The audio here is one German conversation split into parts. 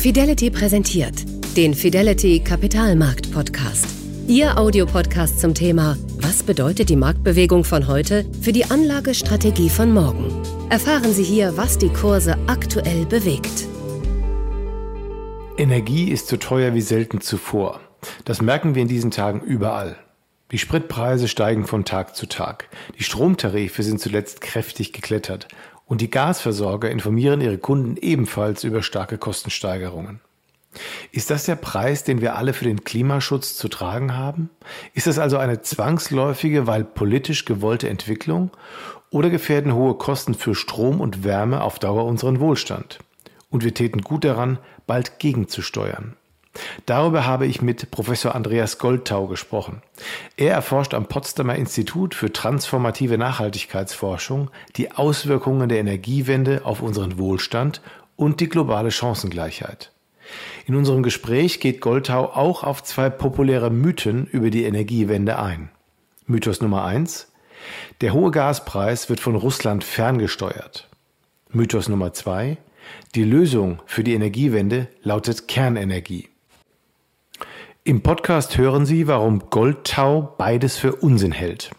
Fidelity präsentiert den Fidelity Kapitalmarkt Podcast. Ihr Audiopodcast zum Thema Was bedeutet die Marktbewegung von heute für die Anlagestrategie von morgen? Erfahren Sie hier, was die Kurse aktuell bewegt. Energie ist so teuer wie selten zuvor. Das merken wir in diesen Tagen überall. Die Spritpreise steigen von Tag zu Tag. Die Stromtarife sind zuletzt kräftig geklettert. Und die Gasversorger informieren ihre Kunden ebenfalls über starke Kostensteigerungen. Ist das der Preis, den wir alle für den Klimaschutz zu tragen haben? Ist das also eine zwangsläufige, weil politisch gewollte Entwicklung? Oder gefährden hohe Kosten für Strom und Wärme auf Dauer unseren Wohlstand? Und wir täten gut daran, bald gegenzusteuern. Darüber habe ich mit Professor Andreas Goldtau gesprochen. Er erforscht am Potsdamer Institut für transformative Nachhaltigkeitsforschung die Auswirkungen der Energiewende auf unseren Wohlstand und die globale Chancengleichheit. In unserem Gespräch geht Goldtau auch auf zwei populäre Mythen über die Energiewende ein. Mythos Nummer eins: Der hohe Gaspreis wird von Russland ferngesteuert. Mythos Nummer zwei: Die Lösung für die Energiewende lautet Kernenergie. Im Podcast hören Sie, warum Goldtau beides für Unsinn hält.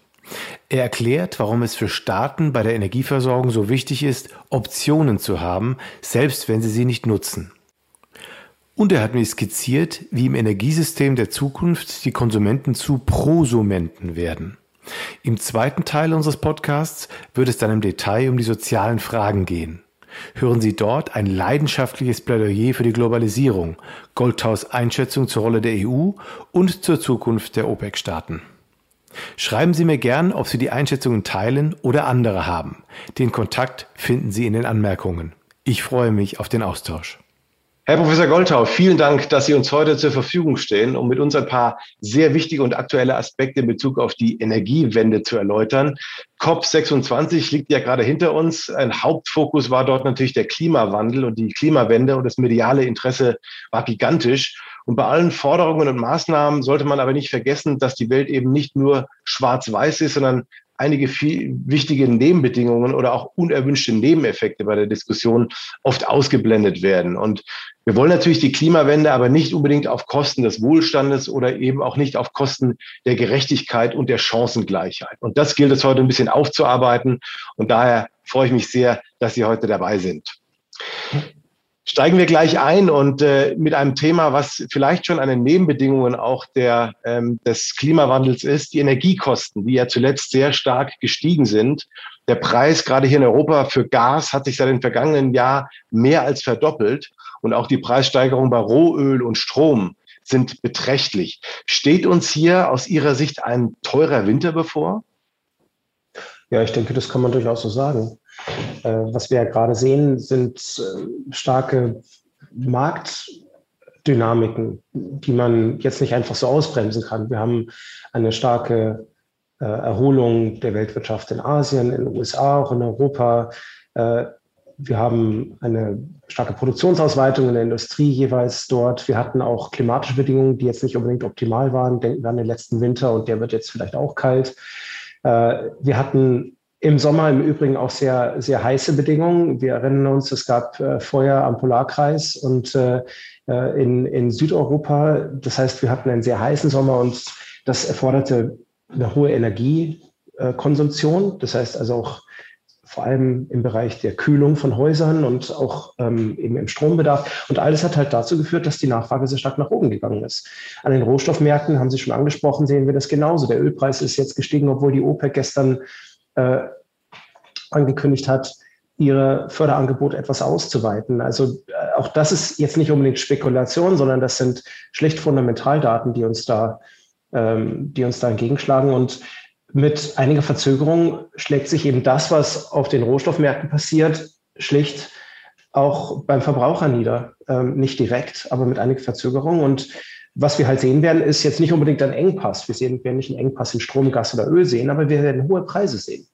Er erklärt, warum es für Staaten bei der Energieversorgung so wichtig ist, Optionen zu haben, selbst wenn sie sie nicht nutzen. Und er hat mir skizziert, wie im Energiesystem der Zukunft die Konsumenten zu Prosumenten werden. Im zweiten Teil unseres Podcasts wird es dann im Detail um die sozialen Fragen gehen. Hören Sie dort ein leidenschaftliches Plädoyer für die Globalisierung, Goldtaus Einschätzung zur Rolle der EU und zur Zukunft der OPEC-Staaten. Schreiben Sie mir gern, ob Sie die Einschätzungen teilen oder andere haben. Den Kontakt finden Sie in den Anmerkungen. Ich freue mich auf den Austausch. Herr Professor Goldtau, vielen Dank, dass Sie uns heute zur Verfügung stehen, um mit uns ein paar sehr wichtige und aktuelle Aspekte in Bezug auf die Energiewende zu erläutern. COP26 liegt ja gerade hinter uns. Ein Hauptfokus war dort natürlich der Klimawandel und die Klimawende und das mediale Interesse war gigantisch. Und bei allen Forderungen und Maßnahmen sollte man aber nicht vergessen, dass die Welt eben nicht nur schwarz-weiß ist, sondern einige viel wichtige Nebenbedingungen oder auch unerwünschte Nebeneffekte bei der Diskussion oft ausgeblendet werden. Und wir wollen natürlich die Klimawende, aber nicht unbedingt auf Kosten des Wohlstandes oder eben auch nicht auf Kosten der Gerechtigkeit und der Chancengleichheit. Und das gilt es heute ein bisschen aufzuarbeiten. Und daher freue ich mich sehr, dass Sie heute dabei sind. Steigen wir gleich ein und äh, mit einem Thema, was vielleicht schon eine Nebenbedingung auch der, ähm, des Klimawandels ist, die Energiekosten, die ja zuletzt sehr stark gestiegen sind. Der Preis gerade hier in Europa für Gas hat sich seit dem vergangenen Jahr mehr als verdoppelt und auch die Preissteigerung bei Rohöl und Strom sind beträchtlich. Steht uns hier aus Ihrer Sicht ein teurer Winter bevor? Ja, ich denke, das kann man durchaus so sagen. Äh, was wir ja gerade sehen, sind äh, starke Marktdynamiken, die man jetzt nicht einfach so ausbremsen kann. Wir haben eine starke äh, Erholung der Weltwirtschaft in Asien, in den USA, auch in Europa. Wir haben eine starke Produktionsausweitung in der Industrie jeweils dort. Wir hatten auch klimatische Bedingungen, die jetzt nicht unbedingt optimal waren. Denken wir an den letzten Winter und der wird jetzt vielleicht auch kalt. Wir hatten im Sommer im Übrigen auch sehr, sehr heiße Bedingungen. Wir erinnern uns, es gab äh, Feuer am Polarkreis und äh, äh, in, in Südeuropa. Das heißt, wir hatten einen sehr heißen Sommer und das erforderte eine hohe Energiekonsumtion. Das heißt also auch vor allem im Bereich der Kühlung von Häusern und auch ähm, eben im Strombedarf. Und alles hat halt dazu geführt, dass die Nachfrage sehr stark nach oben gegangen ist. An den Rohstoffmärkten, haben Sie schon angesprochen, sehen wir das genauso. Der Ölpreis ist jetzt gestiegen, obwohl die OPEC gestern äh, angekündigt hat, ihre Förderangebote etwas auszuweiten. Also äh, auch das ist jetzt nicht unbedingt Spekulation, sondern das sind schlicht Fundamentaldaten, die uns da, ähm, die uns da entgegenschlagen. Und mit einiger Verzögerung schlägt sich eben das, was auf den Rohstoffmärkten passiert, schlicht auch beim Verbraucher nieder. Ähm, nicht direkt, aber mit einiger Verzögerung. Und was wir halt sehen werden, ist jetzt nicht unbedingt ein Engpass. Wir sehen, werden nicht einen Engpass in Strom, Gas oder Öl sehen, aber wir werden hohe Preise sehen.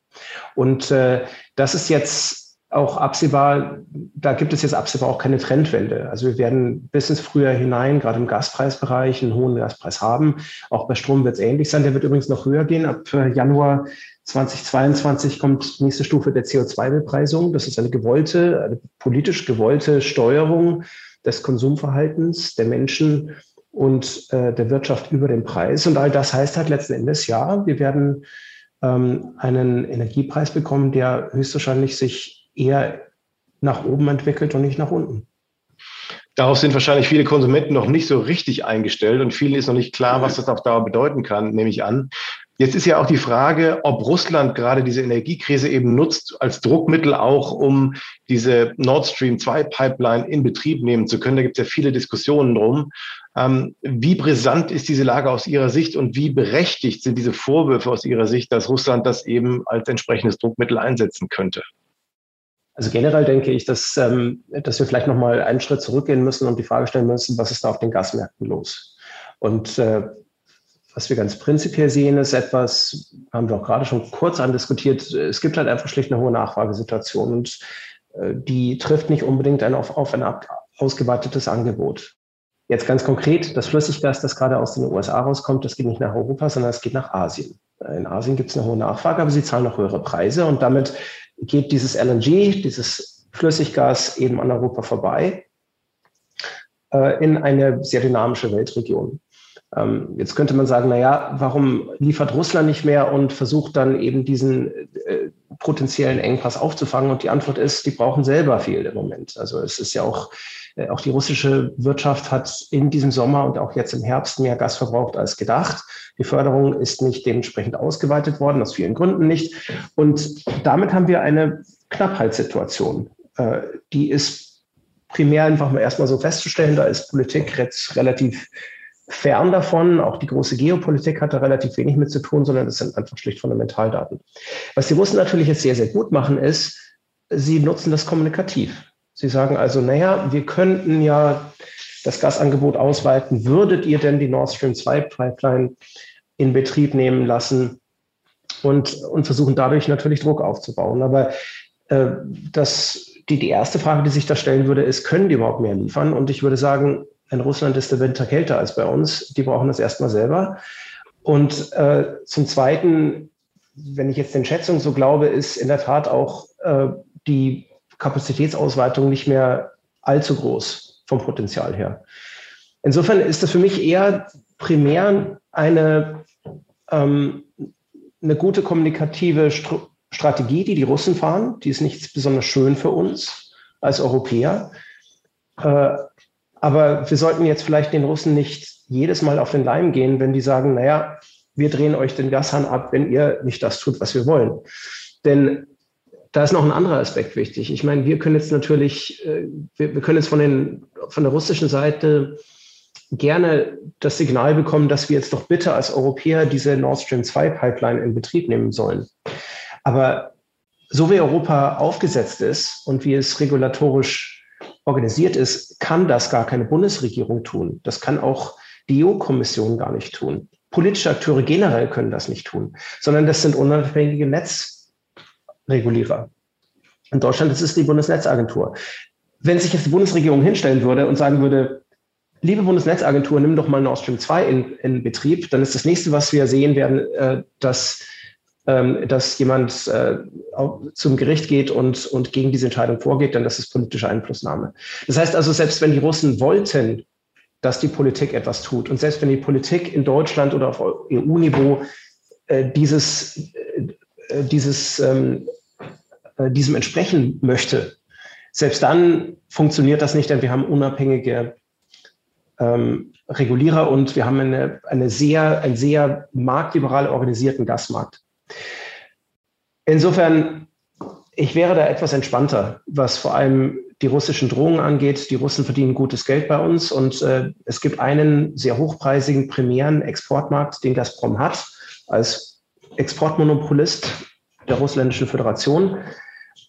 Und äh, das ist jetzt auch absehbar, da gibt es jetzt absehbar auch keine Trendwende. Also wir werden bis ins Frühjahr hinein, gerade im Gaspreisbereich, einen hohen Gaspreis haben. Auch bei Strom wird es ähnlich sein. Der wird übrigens noch höher gehen. Ab äh, Januar 2022 kommt die nächste Stufe der CO2-Bepreisung. Das ist eine gewollte, eine politisch gewollte Steuerung des Konsumverhaltens der Menschen und äh, der Wirtschaft über den Preis. Und all das heißt halt letzten Endes, ja, wir werden ähm, einen Energiepreis bekommen, der höchstwahrscheinlich sich eher nach oben entwickelt und nicht nach unten. Darauf sind wahrscheinlich viele Konsumenten noch nicht so richtig eingestellt und vielen ist noch nicht klar, was das auf Dauer bedeuten kann, nehme ich an. Jetzt ist ja auch die Frage, ob Russland gerade diese Energiekrise eben nutzt als Druckmittel auch, um diese Nord Stream 2 Pipeline in Betrieb nehmen zu können. Da gibt es ja viele Diskussionen drum. Ähm, wie brisant ist diese Lage aus Ihrer Sicht und wie berechtigt sind diese Vorwürfe aus Ihrer Sicht, dass Russland das eben als entsprechendes Druckmittel einsetzen könnte? Also generell denke ich, dass, ähm, dass wir vielleicht noch mal einen Schritt zurückgehen müssen und die Frage stellen müssen, was ist da auf den Gasmärkten los? Und äh, was wir ganz prinzipiell sehen, ist etwas, haben wir auch gerade schon kurz andiskutiert, es gibt halt einfach schlicht eine hohe Nachfragesituation und äh, die trifft nicht unbedingt ein auf, auf ein ausgeweitetes Angebot. Jetzt ganz konkret, das Flüssiggas, das gerade aus den USA rauskommt, das geht nicht nach Europa, sondern es geht nach Asien. In Asien gibt es eine hohe Nachfrage, aber sie zahlen noch höhere Preise und damit geht dieses LNG, dieses Flüssiggas eben an Europa vorbei äh, in eine sehr dynamische Weltregion. Ähm, jetzt könnte man sagen, na ja, warum liefert Russland nicht mehr und versucht dann eben diesen äh, potenziellen Engpass aufzufangen? Und die Antwort ist, die brauchen selber viel im Moment. Also es ist ja auch äh, auch die russische Wirtschaft hat in diesem Sommer und auch jetzt im Herbst mehr Gas verbraucht als gedacht. Die Förderung ist nicht dementsprechend ausgeweitet worden, aus vielen Gründen nicht. Und damit haben wir eine Knappheitssituation. Äh, die ist primär einfach mal erstmal so festzustellen. Da ist Politik jetzt relativ fern davon. Auch die große Geopolitik hat da relativ wenig mit zu tun, sondern das sind einfach schlicht Fundamentaldaten. Was die Russen natürlich jetzt sehr, sehr gut machen, ist, sie nutzen das kommunikativ. Sie sagen also, naja, wir könnten ja das Gasangebot ausweiten. Würdet ihr denn die Nord Stream 2 Pipeline in Betrieb nehmen lassen und, und versuchen dadurch natürlich Druck aufzubauen? Aber äh, das, die, die erste Frage, die sich da stellen würde, ist, können die überhaupt mehr liefern? Und ich würde sagen, in Russland ist der Winter kälter als bei uns. Die brauchen das erstmal selber. Und äh, zum Zweiten, wenn ich jetzt den Schätzungen so glaube, ist in der Tat auch äh, die Kapazitätsausweitung nicht mehr allzu groß vom Potenzial her. Insofern ist das für mich eher primär eine, ähm, eine gute kommunikative Str Strategie, die die Russen fahren. Die ist nicht besonders schön für uns als Europäer. Äh, aber wir sollten jetzt vielleicht den Russen nicht jedes Mal auf den Leim gehen, wenn die sagen, naja, wir drehen euch den Gashahn ab, wenn ihr nicht das tut, was wir wollen. Denn da ist noch ein anderer Aspekt wichtig. Ich meine, wir können jetzt natürlich, äh, wir, können jetzt von, den, von der russischen Seite gerne das Signal bekommen, dass wir jetzt doch bitte als Europäer diese Nord Stream 2 Pipeline in Betrieb nehmen sollen. Aber so wie Europa aufgesetzt ist und wie es regulatorisch organisiert ist, kann das gar keine Bundesregierung tun. Das kann auch die EU-Kommission gar nicht tun. Politische Akteure generell können das nicht tun, sondern das sind unabhängige Netz Regulierer. In Deutschland ist es die Bundesnetzagentur. Wenn sich jetzt die Bundesregierung hinstellen würde und sagen würde, liebe Bundesnetzagentur, nimm doch mal Nord Stream 2 in, in Betrieb, dann ist das nächste, was wir sehen werden, äh, dass, dass jemand äh, zum Gericht geht und, und gegen diese Entscheidung vorgeht, dann das ist politische Einflussnahme. Das heißt also, selbst wenn die Russen wollten, dass die Politik etwas tut und selbst wenn die Politik in Deutschland oder auf EU-Niveau äh, dieses, äh, dieses ähm, äh, diesem entsprechen möchte, selbst dann funktioniert das nicht, denn wir haben unabhängige ähm, Regulierer und wir haben eine, eine sehr, einen sehr marktliberal organisierten Gasmarkt. Insofern, ich wäre da etwas entspannter, was vor allem die russischen Drohungen angeht. Die Russen verdienen gutes Geld bei uns und äh, es gibt einen sehr hochpreisigen primären Exportmarkt, den Gazprom hat, als Exportmonopolist der russländischen Föderation.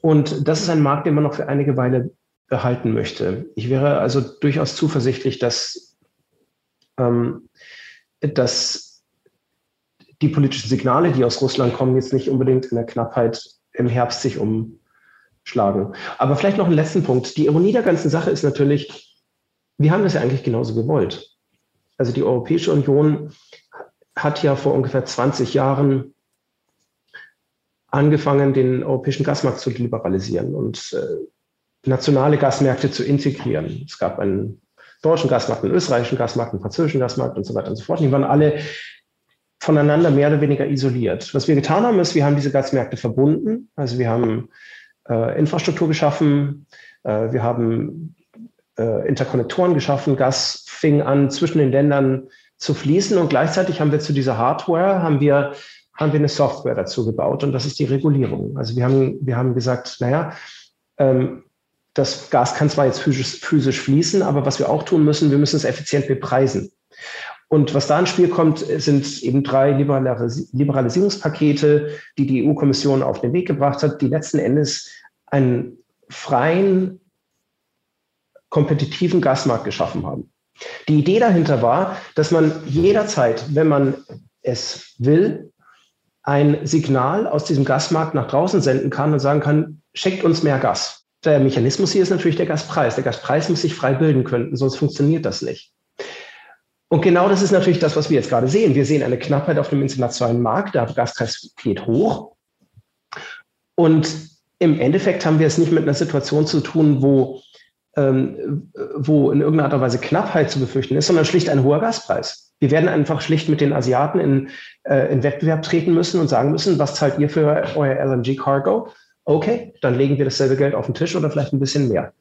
Und das ist ein Markt, den man noch für einige Weile behalten möchte. Ich wäre also durchaus zuversichtlich, dass, ähm, dass die politischen Signale, die aus Russland kommen, jetzt nicht unbedingt in der Knappheit im Herbst sich umschlagen. Aber vielleicht noch einen letzten Punkt. Die Ironie der ganzen Sache ist natürlich, wir haben das ja eigentlich genauso gewollt. Also die Europäische Union hat ja vor ungefähr 20 Jahren angefangen, den europäischen Gasmarkt zu liberalisieren. Und äh, nationale Gasmärkte zu integrieren. Es gab einen deutschen Gasmarkt, einen österreichischen Gasmarkt, einen französischen Gasmarkt und so weiter und so fort. Die waren alle voneinander mehr oder weniger isoliert. Was wir getan haben, ist, wir haben diese Gasmärkte verbunden. Also wir haben äh, Infrastruktur geschaffen, äh, wir haben äh, Interkonnektoren geschaffen, Gas fing an, zwischen den Ländern zu fließen und gleichzeitig haben wir zu dieser Hardware, haben wir, haben wir eine Software dazu gebaut und das ist die Regulierung. Also wir haben, wir haben gesagt, naja, ähm, das Gas kann zwar jetzt physisch, physisch fließen, aber was wir auch tun müssen, wir müssen es effizient bepreisen. Und was da ins Spiel kommt, sind eben drei Liberalis Liberalisierungspakete, die die EU-Kommission auf den Weg gebracht hat, die letzten Endes einen freien, kompetitiven Gasmarkt geschaffen haben. Die Idee dahinter war, dass man jederzeit, wenn man es will, ein Signal aus diesem Gasmarkt nach draußen senden kann und sagen kann, schickt uns mehr Gas. Der Mechanismus hier ist natürlich der Gaspreis. Der Gaspreis muss sich frei bilden können, sonst funktioniert das nicht. Und genau das ist natürlich das, was wir jetzt gerade sehen. Wir sehen eine Knappheit auf dem internationalen Markt, der Gaspreis geht hoch. Und im Endeffekt haben wir es nicht mit einer Situation zu tun, wo, ähm, wo in irgendeiner Art und Weise Knappheit zu befürchten ist, sondern schlicht ein hoher Gaspreis. Wir werden einfach schlicht mit den Asiaten in, äh, in Wettbewerb treten müssen und sagen müssen, was zahlt ihr für euer LNG-Cargo? Okay, dann legen wir dasselbe Geld auf den Tisch oder vielleicht ein bisschen mehr.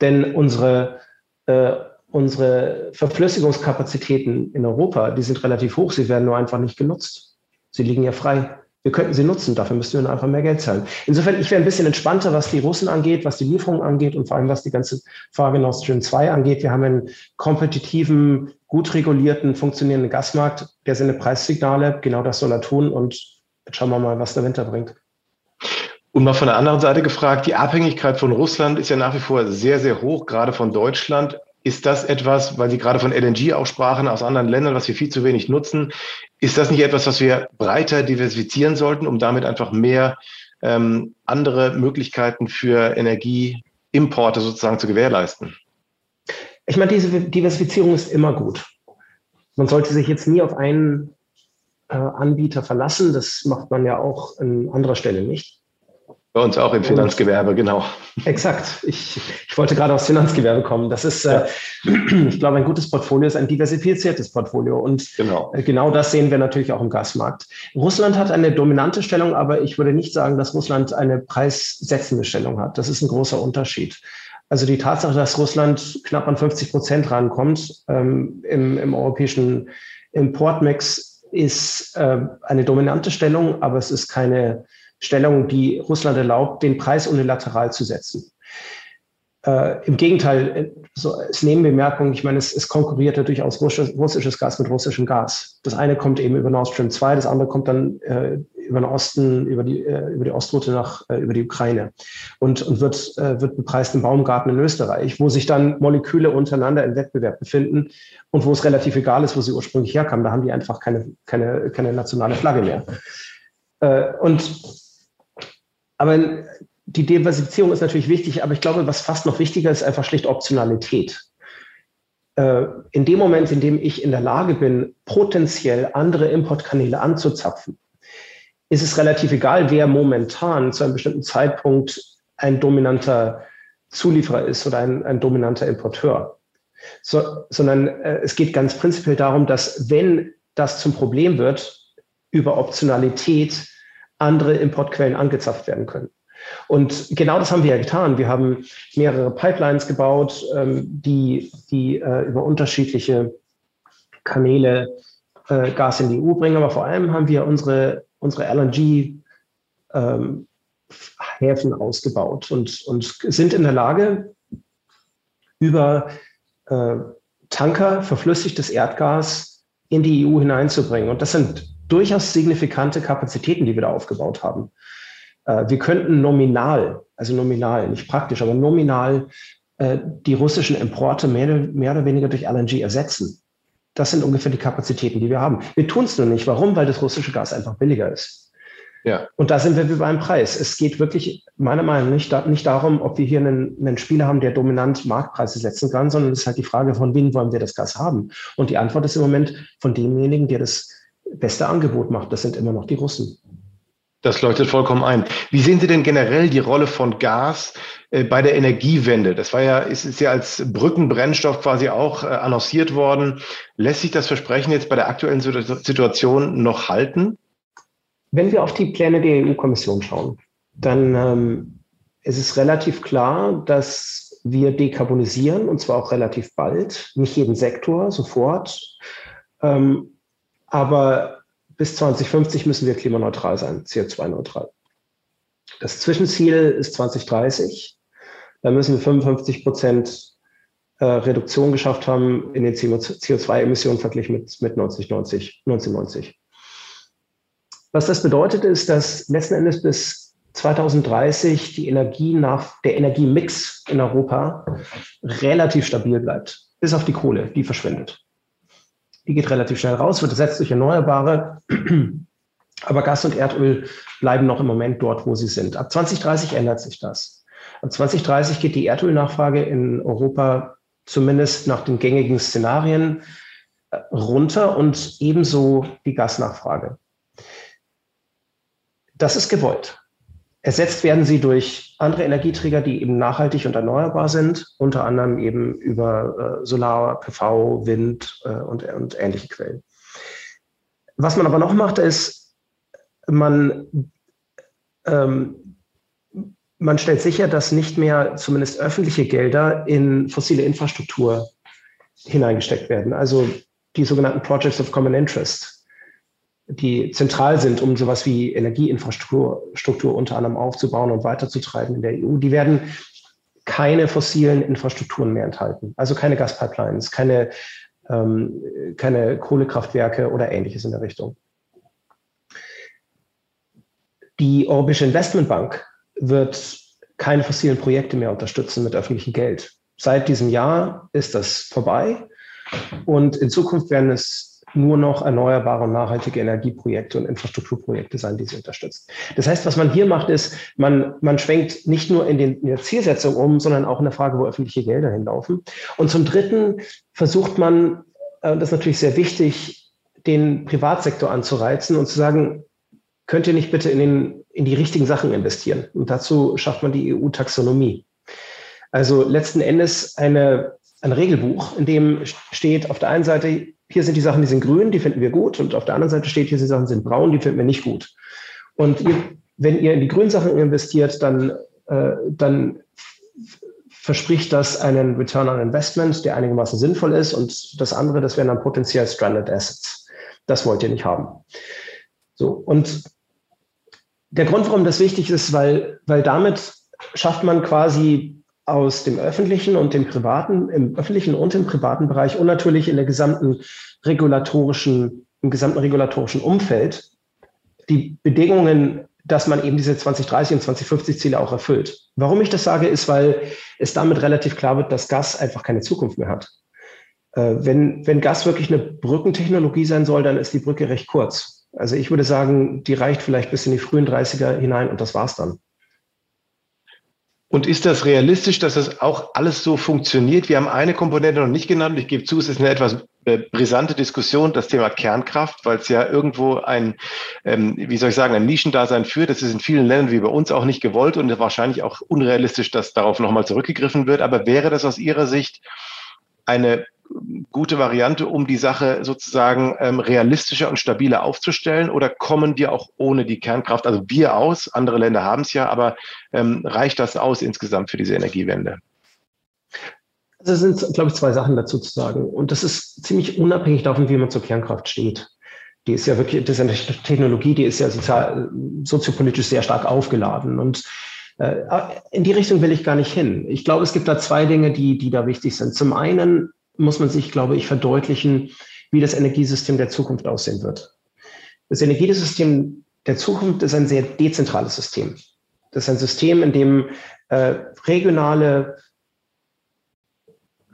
Denn unsere äh, unsere Verflüssigungskapazitäten in Europa, die sind relativ hoch, sie werden nur einfach nicht genutzt. Sie liegen ja frei. Wir könnten sie nutzen, dafür müssten wir einfach mehr Geld zahlen. Insofern, ich wäre ein bisschen entspannter, was die Russen angeht, was die Lieferung angeht und vor allem was die ganze Frage Nord Stream 2 angeht. Wir haben einen kompetitiven, gut regulierten, funktionierenden Gasmarkt, der seine Preissignale, genau das soll er tun und jetzt schauen wir mal, was der Winter bringt. Und mal von der anderen Seite gefragt, die Abhängigkeit von Russland ist ja nach wie vor sehr, sehr hoch, gerade von Deutschland. Ist das etwas, weil Sie gerade von LNG auch sprachen, aus anderen Ländern, was wir viel zu wenig nutzen, ist das nicht etwas, was wir breiter diversifizieren sollten, um damit einfach mehr ähm, andere Möglichkeiten für Energieimporte sozusagen zu gewährleisten? Ich meine, diese Diversifizierung ist immer gut. Man sollte sich jetzt nie auf einen äh, Anbieter verlassen. Das macht man ja auch an anderer Stelle nicht. Bei uns auch im Finanzgewerbe, genau. Exakt. Ich, ich wollte gerade aufs Finanzgewerbe kommen. Das ist, äh, ja. äh, ich glaube, ein gutes Portfolio ist ein diversifiziertes Portfolio. Und genau. Äh, genau das sehen wir natürlich auch im Gasmarkt. Russland hat eine dominante Stellung, aber ich würde nicht sagen, dass Russland eine preissetzende Stellung hat. Das ist ein großer Unterschied. Also die Tatsache, dass Russland knapp an 50 Prozent rankommt ähm, im, im europäischen Importmix, ist äh, eine dominante Stellung, aber es ist keine Stellung, die Russland erlaubt, den Preis unilateral zu setzen. Äh, Im Gegenteil, äh, so als Nebenbemerkung, ich meine, es, es konkurriert ja durchaus russisches Gas mit russischem Gas. Das eine kommt eben über Nord Stream 2, das andere kommt dann äh, über den Osten, über die, äh, über die Ostroute nach, äh, über die Ukraine und, und wird, äh, wird bepreist im Baumgarten in Österreich, wo sich dann Moleküle untereinander im Wettbewerb befinden und wo es relativ egal ist, wo sie ursprünglich herkamen. Da haben die einfach keine, keine, keine nationale Flagge mehr. und aber die Diversifizierung ist natürlich wichtig, aber ich glaube, was fast noch wichtiger ist, einfach schlicht Optionalität. Äh, in dem Moment, in dem ich in der Lage bin, potenziell andere Importkanäle anzuzapfen, ist es relativ egal, wer momentan zu einem bestimmten Zeitpunkt ein dominanter Zulieferer ist oder ein, ein dominanter Importeur. So, sondern äh, es geht ganz prinzipiell darum, dass wenn das zum Problem wird, über Optionalität andere Importquellen angezapft werden können. Und genau das haben wir ja getan. Wir haben mehrere Pipelines gebaut, ähm, die, die äh, über unterschiedliche Kanäle äh, Gas in die EU bringen. Aber vor allem haben wir unsere, unsere LNG ähm, ausgebaut und, und sind in der Lage, über äh, Tanker verflüssigtes Erdgas in die EU hineinzubringen. Und das sind durchaus signifikante Kapazitäten, die wir da aufgebaut haben. Äh, wir könnten nominal, also nominal, nicht praktisch, aber nominal äh, die russischen Importe mehr, mehr oder weniger durch LNG ersetzen. Das sind ungefähr die Kapazitäten, die wir haben. Wir tun es nur nicht. Warum? Weil das russische Gas einfach billiger ist. Ja. Und da sind wir wie beim Preis. Es geht wirklich meiner Meinung nach nicht, nicht darum, ob wir hier einen, einen Spieler haben, der dominant Marktpreise setzen kann, sondern es ist halt die Frage, von wem wollen wir das Gas haben? Und die Antwort ist im Moment von demjenigen, der das beste Angebot macht. Das sind immer noch die Russen. Das leuchtet vollkommen ein. Wie sehen Sie denn generell die Rolle von Gas äh, bei der Energiewende. Das war ja, ist, ist ja als Brückenbrennstoff quasi auch äh, annonciert worden. Lässt sich das Versprechen jetzt bei der aktuellen Situation noch halten? Wenn wir auf die Pläne der EU-Kommission schauen, dann ähm, ist es relativ klar, dass wir dekarbonisieren und zwar auch relativ bald. Nicht jeden Sektor sofort. Ähm, aber bis 2050 müssen wir klimaneutral sein, CO2-neutral. Das Zwischenziel ist 2030. Da müssen wir 55 Prozent äh, Reduktion geschafft haben in den CO2-Emissionen verglichen mit, mit 1990, 1990. Was das bedeutet, ist, dass letzten Endes bis 2030 die Energie nach, der Energiemix in Europa relativ stabil bleibt. Bis auf die Kohle, die verschwindet. Die geht relativ schnell raus, wird ersetzt durch Erneuerbare. Aber Gas und Erdöl bleiben noch im Moment dort, wo sie sind. Ab 2030 ändert sich das. Ab 2030 geht die Erdölnachfrage in Europa zumindest nach den gängigen Szenarien äh, runter und ebenso die Gasnachfrage. Das ist gewollt. Ersetzt werden sie durch andere Energieträger, die eben nachhaltig und erneuerbar sind, unter anderem eben über äh, Solar, PV, Wind äh, und, und ähnliche Quellen. Was man aber noch macht, ist, man, ähm, man stellt sicher, dass nicht mehr zumindest öffentliche Gelder in fossile Infrastruktur hineingesteckt werden. Also die sogenannten Projects of Common Interest, die zentral sind, um sowas wie Energieinfrastruktur Struktur unter anderem aufzubauen und weiterzutreiben in der EU, die werden keine fossilen Infrastrukturen mehr enthalten. Also keine Gaspipelines, keine, ähm, keine Kohlekraftwerke oder ähnliches in der Richtung. Die Europäische Investmentbank wird keine fossilen Projekte mehr unterstützen mit öffentlichem Geld. Seit diesem Jahr ist das vorbei und in Zukunft werden es nur noch erneuerbare und nachhaltige Energieprojekte und Infrastrukturprojekte sein, die sie unterstützt. Das heißt, was man hier macht, ist, man, man schwenkt nicht nur in, den, in der Zielsetzung um, sondern auch in der Frage, wo öffentliche Gelder hinlaufen. Und zum Dritten versucht man, äh, das ist natürlich sehr wichtig, den Privatsektor anzureizen und zu sagen, könnt ihr nicht bitte in, den, in die richtigen Sachen investieren? Und dazu schafft man die EU-Taxonomie. Also letzten Endes eine, ein Regelbuch, in dem steht auf der einen Seite, hier sind die Sachen, die sind grün, die finden wir gut. Und auf der anderen Seite steht, hier sind die Sachen, die sind braun, die finden wir nicht gut. Und ihr, wenn ihr in die grünen Sachen investiert, dann, äh, dann verspricht das einen Return on Investment, der einigermaßen sinnvoll ist. Und das andere, das wären dann potenziell Stranded Assets. Das wollt ihr nicht haben. So, und der Grund, warum das wichtig ist, weil, weil damit schafft man quasi aus dem öffentlichen und dem privaten, im öffentlichen und im privaten Bereich und natürlich in der gesamten regulatorischen, im gesamten regulatorischen Umfeld die Bedingungen, dass man eben diese 2030 und 2050 Ziele auch erfüllt. Warum ich das sage, ist, weil es damit relativ klar wird, dass Gas einfach keine Zukunft mehr hat. Äh, wenn, wenn Gas wirklich eine Brückentechnologie sein soll, dann ist die Brücke recht kurz. Also ich würde sagen, die reicht vielleicht bis in die frühen 30er hinein und das war's dann. Und ist das realistisch, dass das auch alles so funktioniert? Wir haben eine Komponente noch nicht genannt. Ich gebe zu, es ist eine etwas äh, brisante Diskussion, das Thema Kernkraft, weil es ja irgendwo ein, ähm, wie soll ich sagen, ein Nischendasein führt. Das ist in vielen Ländern wie bei uns auch nicht gewollt und wahrscheinlich auch unrealistisch, dass darauf nochmal zurückgegriffen wird. Aber wäre das aus Ihrer Sicht eine gute Variante, um die Sache sozusagen ähm, realistischer und stabiler aufzustellen? Oder kommen wir auch ohne die Kernkraft, also wir aus, andere Länder haben es ja, aber ähm, reicht das aus insgesamt für diese Energiewende? Also es sind, glaube ich, zwei Sachen dazu zu sagen. Und das ist ziemlich unabhängig davon, wie man zur Kernkraft steht. Die ist ja wirklich, das ist eine Technologie, die ist ja sozial, soziopolitisch sehr stark aufgeladen. Und äh, in die Richtung will ich gar nicht hin. Ich glaube, es gibt da zwei Dinge, die, die da wichtig sind. Zum einen muss man sich, glaube ich, verdeutlichen, wie das Energiesystem der Zukunft aussehen wird. Das Energiesystem der Zukunft ist ein sehr dezentrales System. Das ist ein System, in dem äh, regionale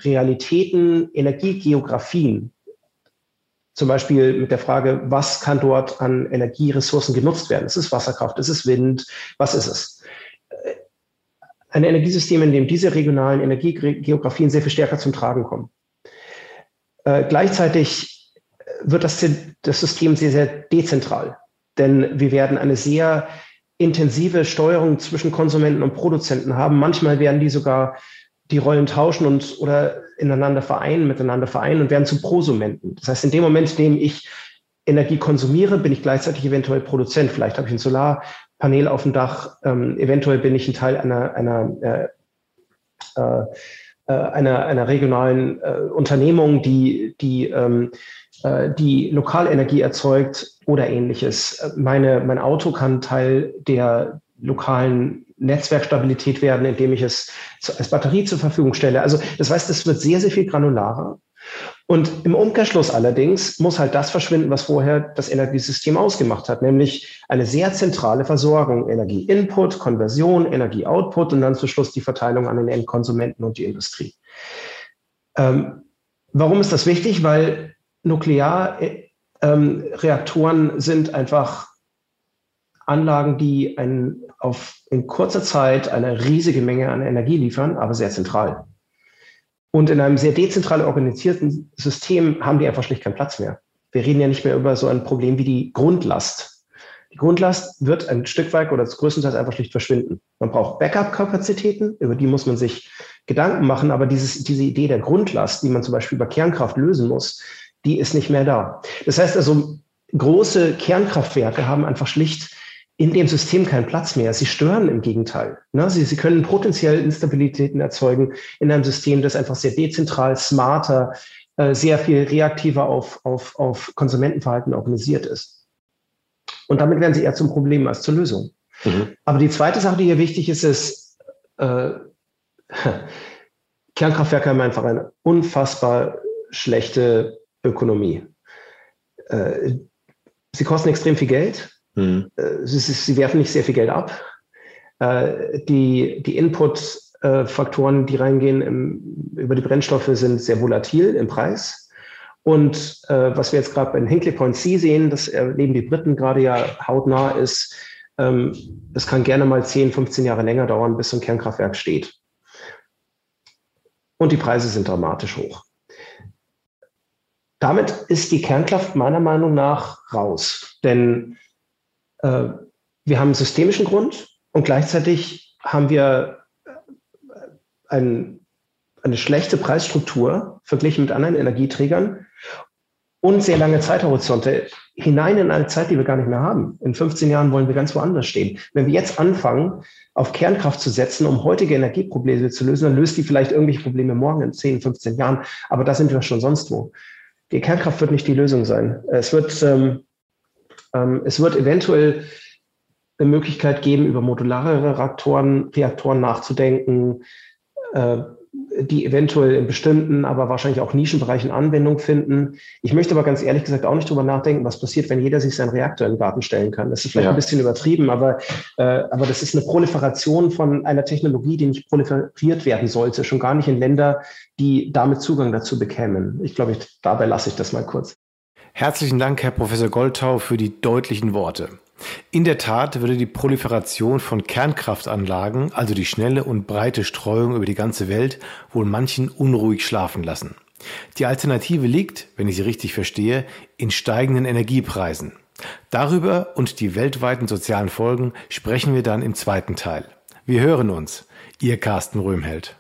Realitäten, Energiegeografien, zum Beispiel mit der Frage, was kann dort an Energieressourcen genutzt werden? Ist es Wasserkraft? Ist es Wind? Was ist es? Ein Energiesystem, in dem diese regionalen Energiegeografien sehr viel stärker zum Tragen kommen. Äh, gleichzeitig wird das, das System sehr, sehr dezentral, denn wir werden eine sehr intensive Steuerung zwischen Konsumenten und Produzenten haben. Manchmal werden die sogar die Rollen tauschen und oder ineinander vereinen, miteinander vereinen und werden zu Prosumenten. Das heißt, in dem Moment, in dem ich Energie konsumiere, bin ich gleichzeitig eventuell Produzent. Vielleicht habe ich ein Solarpanel auf dem Dach, ähm, eventuell bin ich ein Teil einer, einer, äh, äh, einer, einer regionalen äh, Unternehmung, die, die, ähm, äh, die Lokalenergie erzeugt oder ähnliches. Meine, mein Auto kann Teil der lokalen Netzwerkstabilität werden, indem ich es als Batterie zur Verfügung stelle. Also das heißt, es wird sehr, sehr viel granularer. Und im Umkehrschluss allerdings muss halt das verschwinden, was vorher das Energiesystem ausgemacht hat, nämlich eine sehr zentrale Versorgung, Energie-Input, Konversion, Energie-Output und dann zum Schluss die Verteilung an den Endkonsumenten und die Industrie. Ähm, warum ist das wichtig? Weil Nuklearreaktoren ähm, sind einfach Anlagen, die ein, auf, in kurzer Zeit eine riesige Menge an Energie liefern, aber sehr zentral. Und in einem sehr dezentral organisierten System haben die einfach schlicht keinen Platz mehr. Wir reden ja nicht mehr über so ein Problem wie die Grundlast. Die Grundlast wird ein Stück weit oder größtenteils einfach schlicht verschwinden. Man braucht Backup-Kapazitäten, über die muss man sich Gedanken machen, aber dieses, diese Idee der Grundlast, die man zum Beispiel über Kernkraft lösen muss, die ist nicht mehr da. Das heißt also, große Kernkraftwerke haben einfach schlicht in dem System keinen Platz mehr. Sie stören im Gegenteil. Ne? Sie, sie können potenziell Instabilitäten erzeugen in einem System, das einfach sehr dezentral, smarter, äh, sehr viel reaktiver auf, auf, auf Konsumentenverhalten organisiert ist. Und damit werden sie eher zum Problem als zur Lösung. Mhm. Aber die zweite Sache, die hier wichtig ist, ist, äh, Kernkraftwerke haben einfach eine unfassbar schlechte Ökonomie. Äh, sie kosten extrem viel Geld Mhm. Sie, werfen nicht sehr viel Geld ab. Äh, die, die Input-Faktoren, die reingehen im, über die Brennstoffe, sind sehr volatil im Preis. Und äh, was wir jetzt gerade bei Hinkley Point C sehen, das erleben die Briten gerade ja hautnah, ist, ähm, es kann gerne mal 10, 15 Jahre länger dauern, bis so ein Kernkraftwerk steht. Und die Preise sind dramatisch hoch. Damit ist die Kernkraft meiner Meinung nach raus. Denn äh, wir haben einen systemischen Grund und gleichzeitig haben wir äh, ein, eine schlechte Preisstruktur verglichen mit anderen Energieträgern und sehr lange Zeithorizonte hinein in eine Zeit, die wir gar nicht mehr haben. In 15 Jahren wollen wir ganz woanders stehen. Wenn wir jetzt anfangen, auf Kernkraft zu setzen, um heutige Energieprobleme zu lösen, dann löst die vielleicht irgendwelche Probleme morgen in 10, 15 Jahren. Aber da sind wir schon sonst wo. Die Kernkraft wird nicht die Lösung sein. Es wird ähm, ähm, es wird eventuell eine Möglichkeit geben, über modulare Reaktoren, Reaktoren nachzudenken, äh, die eventuell in bestimmten, aber wahrscheinlich auch Nischenbereichen Anwendung finden. Ich möchte aber ganz ehrlich gesagt auch nicht drüber nachdenken, was passiert, wenn jeder sich seinen Reaktor in den Garten stellen kann. Das ist vielleicht ja. ein bisschen übertrieben, aber, äh, aber das ist eine Proliferation von einer Technologie, die nicht proliferiert werden sollte, schon gar nicht in Länder, die damit Zugang dazu bekämen. Ich glaube, ich, dabei lasse ich das mal kurz. Herzlichen Dank, Herr Professor Goldtau, für die deutlichen Worte. In der Tat würde die Proliferation von Kernkraftanlagen, also die schnelle und breite Streuung über die ganze Welt, wohl manchen unruhig schlafen lassen. Die Alternative liegt, wenn ich sie richtig verstehe, in steigenden Energiepreisen. Darüber und die weltweiten sozialen Folgen sprechen wir dann im zweiten Teil. Wir hören uns. Ihr Carsten Röhmheld.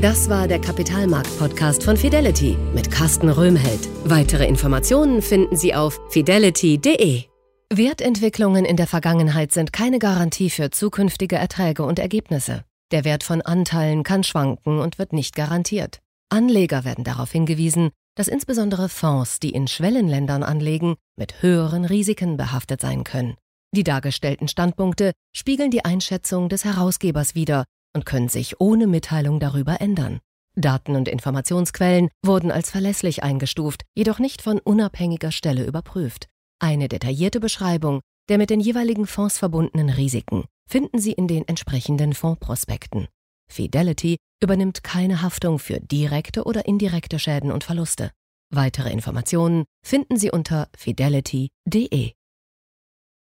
Das war der Kapitalmarkt-Podcast von Fidelity mit Carsten Röhmheld. Weitere Informationen finden Sie auf fidelity.de. Wertentwicklungen in der Vergangenheit sind keine Garantie für zukünftige Erträge und Ergebnisse. Der Wert von Anteilen kann schwanken und wird nicht garantiert. Anleger werden darauf hingewiesen, dass insbesondere Fonds, die in Schwellenländern anlegen, mit höheren Risiken behaftet sein können. Die dargestellten Standpunkte spiegeln die Einschätzung des Herausgebers wider und können sich ohne Mitteilung darüber ändern. Daten und Informationsquellen wurden als verlässlich eingestuft, jedoch nicht von unabhängiger Stelle überprüft. Eine detaillierte Beschreibung der mit den jeweiligen Fonds verbundenen Risiken finden Sie in den entsprechenden Fondsprospekten. Fidelity übernimmt keine Haftung für direkte oder indirekte Schäden und Verluste. Weitere Informationen finden Sie unter fidelity.de.